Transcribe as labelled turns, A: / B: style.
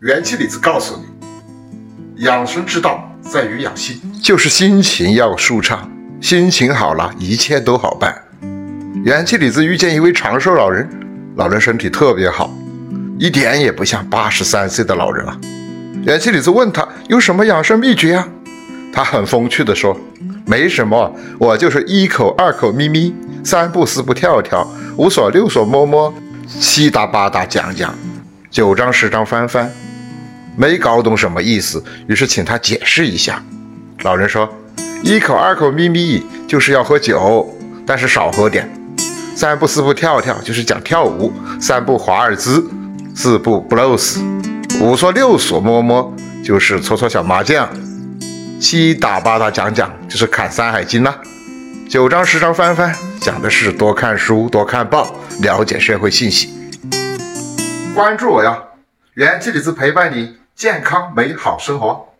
A: 元气李子告诉你，养生之道在于养心，就是心情要舒畅，心情好了，一切都好办。元气李子遇见一位长寿老人，老人身体特别好，一点也不像八十三岁的老人啊。元气李子问他有什么养生秘诀啊？他很风趣地说：“没什么，我就是一口二口咪咪，三步四步跳跳，五所六所摸摸，七搭八搭讲讲，九章十章翻翻。”没搞懂什么意思，于是请他解释一下。老人说：“一口二口咪咪就是要喝酒，但是少喝点；三步四步跳跳就是讲跳舞，三步华尔兹，四步布鲁斯。”五说六说摸摸就是搓搓小麻将，七打八打讲讲就是看《山海经》啦，九章十章翻翻讲的是多看书多看报，了解社会信息。关注我呀，元气李子陪伴你健康美好生活。